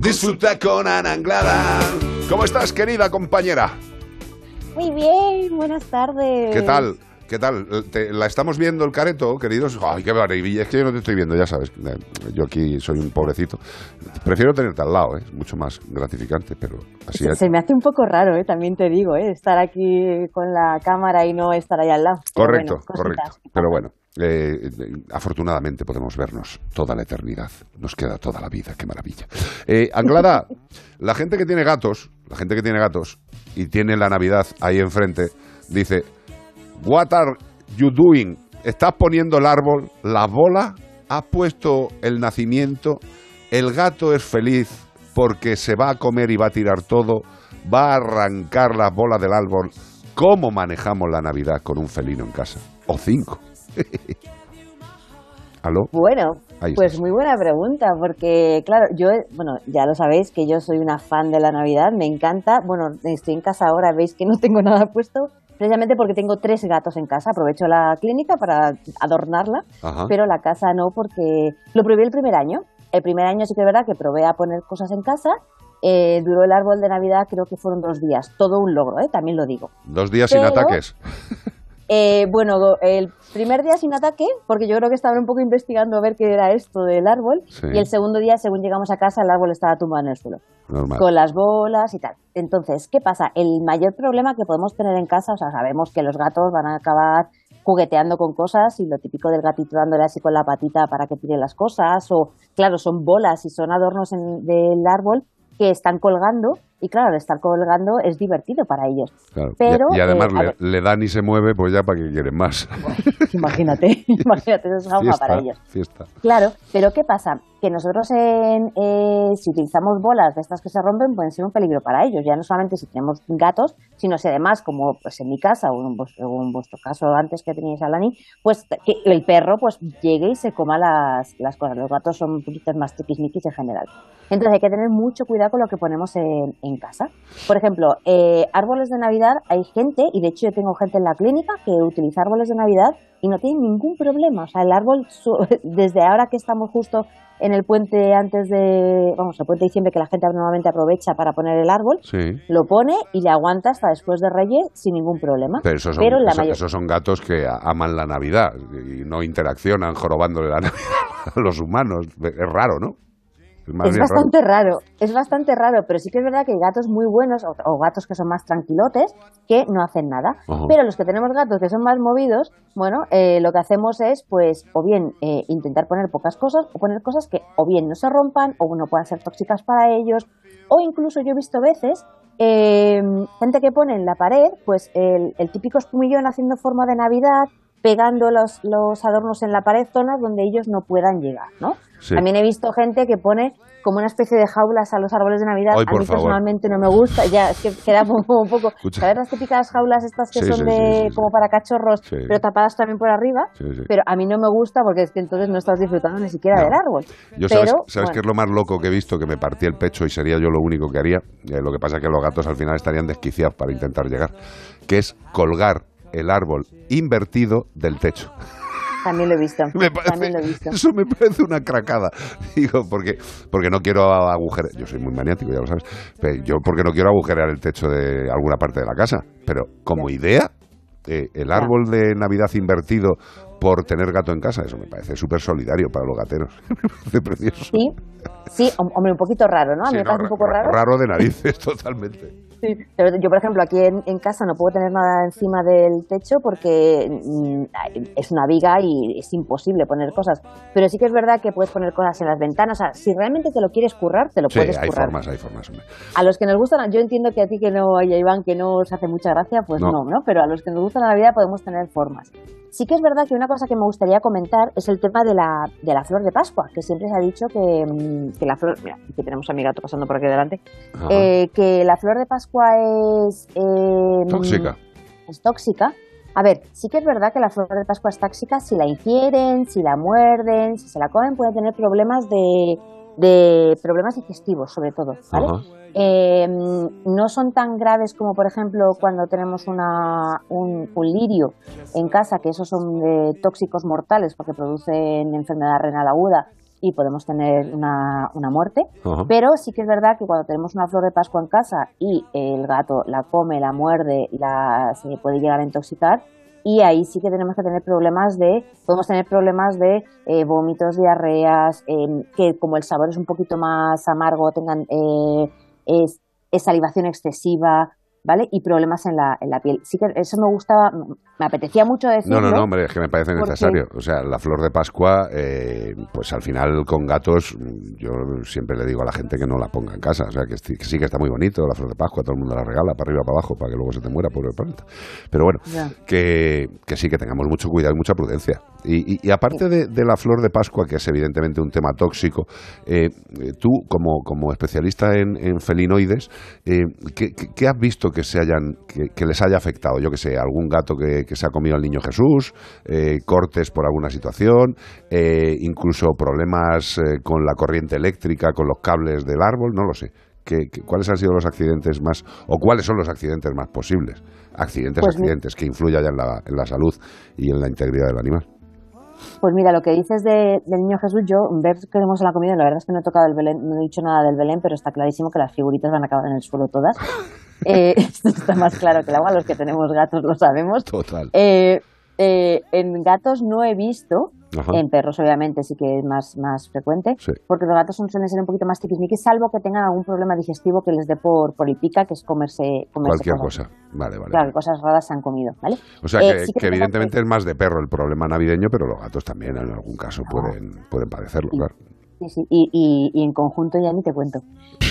Disfruta con Ana Anglada. ¿Cómo estás, querida compañera? Muy bien, buenas tardes. ¿Qué tal? ¿Qué tal? ¿Te- ¿La estamos viendo el careto, queridos? Ay, qué maravilla. Es que yo no te estoy viendo, ya sabes. Eh, Yo aquí soy un pobrecito. Prefiero tenerte al lado, ¿eh? es mucho más gratificante, pero así Se, es. se me hace un poco raro, ¿eh? también te digo, ¿eh? estar aquí con la cámara y no estar ahí al lado. Pero Correcto, bueno, correcto. Pero bueno, eh, afortunadamente podemos vernos toda la eternidad. Nos queda toda la vida, qué maravilla. Eh, Anglada, la gente que tiene gatos, la gente que tiene gatos y tiene la Navidad ahí enfrente, dice, What are you doing? ¿Estás poniendo el árbol, la bola? ¿Has puesto el nacimiento? ¿El gato es feliz porque se va a comer y va a tirar todo? ¿Va a arrancar las bolas del árbol? ¿Cómo manejamos la Navidad con un felino en casa? O cinco. ¿Aló? Bueno, pues muy buena pregunta, porque claro, yo, bueno, ya lo sabéis que yo soy una fan de la Navidad, me encanta. Bueno, estoy en casa ahora, veis que no tengo nada puesto, precisamente porque tengo tres gatos en casa. Aprovecho la clínica para adornarla, Ajá. pero la casa no, porque lo probé el primer año. El primer año sí que es verdad que probé a poner cosas en casa. eh, duró el árbol de Navidad, creo que fueron dos días. Todo un logro, ¿eh? también lo digo. Dos días sin ataques. Eh, bueno, el primer día sin ataque, porque yo creo que estaban un poco investigando a ver qué era esto del árbol. Sí. Y el segundo día, según llegamos a casa, el árbol estaba tumbado en el suelo, Normal. con las bolas y tal. Entonces, ¿qué pasa? El mayor problema que podemos tener en casa, o sea, sabemos que los gatos van a acabar jugueteando con cosas y lo típico del gatito dándole así con la patita para que tire las cosas, o claro, son bolas y son adornos en- del árbol que están colgando y claro, al estar colgando es divertido para ellos. Claro. pero, y, y además eh, le, le dan y se mueve, pues ya para que quieren más. Imagínate, imagínate, eso es jauma fiesta, para ellos. fiesta. Claro, pero ¿qué pasa? Que nosotros en, eh, si utilizamos bolas de estas que se rompen pueden ser un peligro para ellos, ya no solamente si tenemos gatos, sino si además, como pues en mi casa o en, vuestro, o en vuestro caso antes que teníais a Lani, pues que el perro pues llegue y se coma las, las cosas. Los gatos son un poquito más tiquismiquis en general. Entonces hay que tener mucho cuidado con lo que ponemos en, en casa. Por ejemplo, eh, árboles de Navidad, hay gente, y de hecho yo tengo gente en la clínica que utiliza árboles de Navidad y no tienen ningún problema. O sea, el árbol, desde ahora que estamos justo en el puente antes de, vamos, el puente de diciembre que la gente normalmente aprovecha para poner el árbol, Sí. lo pone y le aguanta hasta después de Reyes sin ningún problema. Pero esos son, Pero la eso- mayor- esos son gatos que aman la Navidad y no interaccionan jorobándole la Navidad a los humanos. Es raro, ¿no? Es raro. bastante raro. es bastante raro, pero sí que es verdad que hay gatos muy buenos o, o gatos que son más tranquilotes que no hacen nada. Pero los que tenemos gatos que son más movidos, bueno, eh, lo que hacemos es, pues, o bien eh, intentar poner pocas cosas o poner cosas que o bien no se rompan o no puedan ser tóxicas para ellos, o incluso yo he visto veces eh, gente que pone en la pared, pues, el, el típico espumillón haciendo forma de Navidad, pegando los, los adornos en la pared, zonas donde ellos no puedan llegar, ¿no? Sí. También he visto gente que pone como una especie de jaulas a los árboles de Navidad. Ay, a mí favor. personalmente no me gusta. Ya, es que queda como un poco. Escucha. ¿Sabes las típicas jaulas estas que Sí, son sí, de como para cachorros, pero tapadas también por arriba? Pero a mí no me gusta porque es que entonces no estás disfrutando ni siquiera No. del árbol. Yo sabes, ¿sabes bueno, qué es lo más loco que he visto? Que me partí el pecho y sería yo lo único que haría. Eh, lo que pasa es que los gatos al final estarían desquiciados para intentar llegar. Que es colgar el árbol invertido del techo. También lo he visto. Me parece- También lo he visto. Eso me parece una cracada. Digo, porque, porque no quiero agujerear. Yo soy muy maniático, ya lo sabes. Pero yo porque no quiero agujerear el techo de alguna parte de la casa. Pero como idea, eh, el árbol de Navidad invertido por tener gato en casa, eso me parece súper solidario para los gateros. me parece precioso. Sí, sí, hom- hombre, un poquito raro, ¿no? A mí Sí, me no, parece un poco ra- raro. Raro de narices, totalmente. Sí, pero yo, por ejemplo, aquí en, en casa no puedo tener nada encima del techo porque mm, es una viga y es imposible poner cosas. Pero sí que es verdad que puedes poner cosas en las ventanas. O sea, si realmente te lo quieres currar, te lo Sí, puedes hay currar. formas, hay formas. hombre. A los que nos gustan, yo entiendo que a ti que no, y a Iván que no os hace mucha gracia, pues No. no. no, Pero a los que nos gusta la Navidad podemos tener formas. Sí que es verdad que una cosa que me gustaría comentar es el tema de la, de la flor de Pascua, que siempre se ha dicho que, mm, que la flor, mira, aquí tenemos a mi gato pasando por aquí delante, eh, que la flor de Pascua es... eh, Tóxica. Es tóxica. A ver, sí que es verdad que la flor de Pascua es tóxica si la ingieren, si la muerden, si se la comen, pueden tener problemas de, de problemas digestivos, sobre todo, ¿vale? Eh, no son tan graves como, por ejemplo, cuando tenemos una, un, un lirio en casa, que esos son eh, tóxicos mortales porque producen enfermedad renal aguda y podemos tener una, una muerte. Pero sí que es verdad que cuando tenemos una flor de Pascua en casa y el gato la come, la muerde, la, se puede llegar a intoxicar, y ahí sí que tenemos que tener problemas de, podemos tener problemas de eh, vómitos, diarreas, que como el sabor es un poquito más amargo, tengan eh, es, salivación excesiva, ¿vale? Y problemas en la, en la piel. Sí que eso me gustaba, me apetecía mucho decirlo. No, no, no, hombre, es que me parece necesario. O sea, la flor de Pascua, eh, pues al final con gatos, yo siempre le digo a la gente que no la ponga en casa. O sea, que, sí que está muy bonito la flor de Pascua, todo el mundo la regala para arriba, para abajo, para que luego se te muera, pobre planta. Pero bueno, que, que, sí, que tengamos mucho cuidado y mucha prudencia. Y, y, aparte de, de, la flor de Pascua, que es evidentemente un tema tóxico, eh, tú, como, como especialista en, en felinoides, eh, ¿qué, ¿qué, has visto que, se hayan, que, les haya afectado? Yo que sé, algún gato que, que se ha comido al niño Jesús, eh, cortes por alguna situación, eh, incluso problemas eh, con la corriente eléctrica, con los cables del árbol, no lo sé. ¿Qué, cuáles han sido los accidentes más, o cuáles son los accidentes más posibles? Accidentes, pues accidentes, que influyan en la, en la salud y en la integridad del animal. Pues mira, lo que dices de, del niño Jesús, yo ver que hemos en la comida, la verdad es que no he tocado el Belén, no he dicho nada del Belén, pero está clarísimo que las figuritas van a acabar en el suelo todas. Eh, esto está más claro que el agua, los que tenemos gatos lo sabemos. Total. Eh, eh, en gatos no he visto, en perros obviamente sí que es más, más frecuente, porque los gatos son, suelen ser un poquito más tiquismiquis, salvo que tengan algún problema digestivo que les dé por, por pica, que es comerse, Cualquier cosa, vale, vale. Claro, cosas raras se han comido, ¿vale? O sea que, evidentemente es más de perro el problema navideño, pero los gatos también en algún caso pueden, pueden padecerlo, claro. Sí, sí, y, y, en conjunto ya ni te cuento.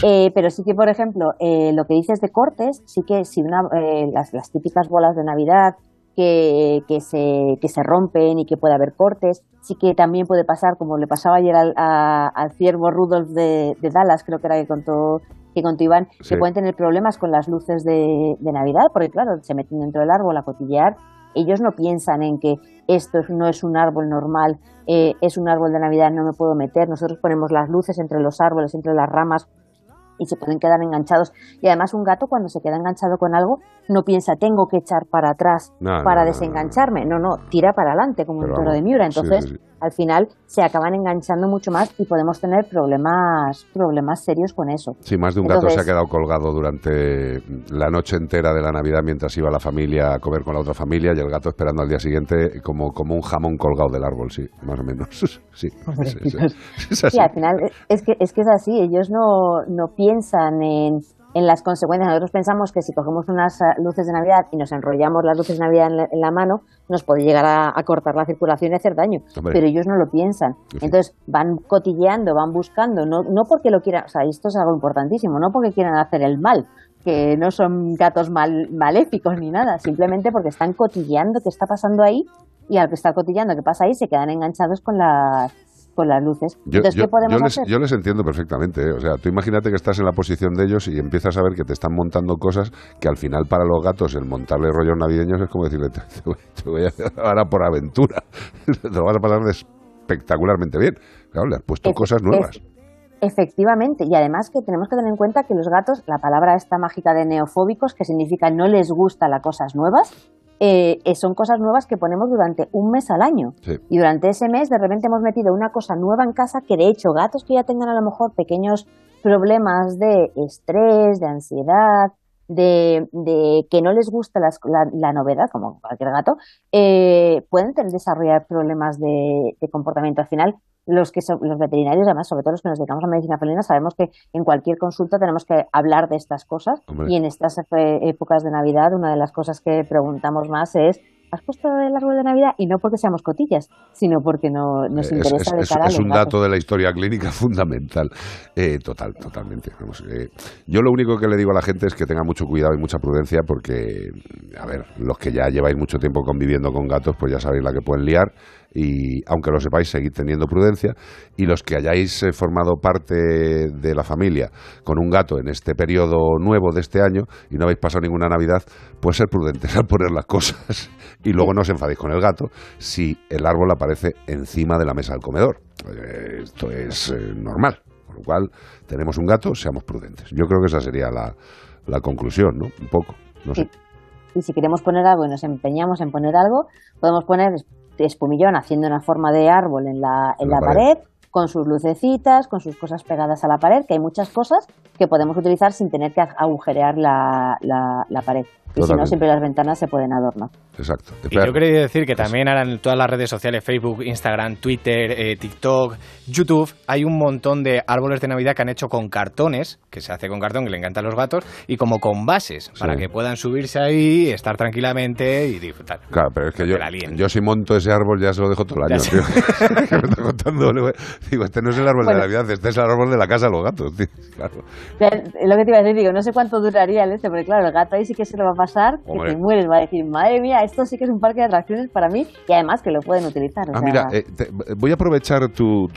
Eh, pero sí que, por ejemplo, eh, lo que dices de cortes, sí que si una, eh, las, las, típicas bolas de Navidad que, que, se, que se rompen y que puede haber cortes, sí que también puede pasar, como le pasaba ayer al, al ciervo Rudolf de, de, Dallas, creo que era que contó, que contó Iván, que pueden tener problemas con las luces de, de Navidad, porque claro, se meten dentro del árbol a cotillear ellos no piensan en que esto no es un árbol normal, eh, es un árbol de Navidad, no me puedo meter. Nosotros ponemos las luces entre los árboles, entre las ramas y se pueden quedar enganchados. Y además un gato cuando se queda enganchado con algo no piensa tengo que echar para atrás para desengancharme. No, no, tira para adelante como un toro de Miura. Entonces al final se acaban enganchando mucho más y podemos tener problemas, problemas serios con eso. Sí, más de un gato se ha quedado colgado durante la noche entera de la Navidad mientras iba la familia a comer con la otra familia y el gato esperando al día siguiente como, como un jamón colgado del árbol, sí, más o menos. Sí, sí, al final es que, es que es así, ellos no, no piensan en en las consecuencias. Nosotros pensamos que si cogemos unas eh, luces de Navidad y nos enrollamos las luces de Navidad en la, mano, nos puede llegar a, cortar la circulación y hacer daño. Pero ellos no lo piensan. Entonces van cotilleando, van buscando, no, no porque lo quieran, o sea, esto es algo importantísimo, no porque quieran hacer el mal, que no son gatos mal, maléficos ni nada, simplemente porque están cotilleando qué está pasando ahí y al que está cotillando qué pasa ahí se quedan enganchados con las con las luces. Yo, les, entiendo perfectamente. ¿eh? O sea, tú imagínate que estás en la posición de ellos y empiezas a ver que te están montando cosas que al final para los gatos el montarle rollos navideños es como decirle, te, voy a hacer ahora por aventura. te lo vas a pasar espectacularmente bien. Claro, le has puesto cosas nuevas. Efectivamente, y además que tenemos que tener en cuenta que los gatos, la palabra esta mágica de neofóbicos, que significa no les gusta las cosas nuevas, eh, eh, son cosas nuevas que ponemos durante un mes al año. Y durante ese mes de repente hemos metido una cosa nueva en casa que de hecho gatos que ya tengan a lo mejor pequeños problemas de estrés, de ansiedad, de, que no les gusta la, novedad, como cualquier gato, eh, pueden desarrollar problemas de, de, comportamiento. Al final, los que son los veterinarios, además, sobre todo los que nos dedicamos a medicina felina, sabemos que en cualquier consulta tenemos que hablar de estas cosas. Y en estas épocas de Navidad una de las cosas que preguntamos más es ¿Has puesto el árbol de Navidad? Y no porque seamos cotillas, sino porque no, nos interesa es, de es, un dato de la historia clínica fundamental. Eh, total, totalmente. Eh, yo lo único que le digo a la gente es que tenga mucho cuidado y mucha prudencia porque, a ver, los que ya lleváis mucho tiempo conviviendo con gatos, pues ya sabéis la que pueden liar y aunque lo sepáis, seguid teniendo prudencia. Y los que hayáis eh, formado parte de la familia con un gato en este periodo nuevo de este año y no habéis pasado ninguna Navidad, pues ser prudentes al poner las cosas y luego no os enfadéis con el gato si el árbol aparece encima de la mesa del comedor. Eh, esto es eh, normal. Con lo cual, tenemos un gato, seamos prudentes. Yo creo que esa sería la, la conclusión, ¿no? Un poco, no sé. Y si queremos poner algo y nos empeñamos en poner algo, podemos poner espumillón haciendo una forma de árbol en la, en la, pared. Con sus lucecitas, con sus cosas pegadas a la pared, que hay muchas cosas que podemos utilizar sin tener que agujerear la, la, pared. Y si no, siempre las ventanas se pueden adornar. Exacto. Y yo quería decir que también ahora en todas las redes sociales, Facebook, Instagram, Twitter, eh, TikTok, YouTube, hay un montón de árboles de Navidad que han hecho con cartones, que se hace con cartón, que le encantan los gatos, y como con bases, para que puedan subirse ahí, estar tranquilamente y disfrutar. Claro, pero es que yo, yo si monto ese árbol ya se lo dejo todo el año, tío. me está contando, digo, este no es el árbol de Navidad, este es el árbol de la casa de los gatos, tío. Claro. Lo que te iba a decir, digo, no sé cuánto duraría el este, porque claro, el gato ahí sí que se lo va a pasar, que te mueres, va a decir, madre mía, esto sí que es un parque de atracciones para mí, y además que lo pueden utilizar. ah, mira, eh, voy a aprovechar tu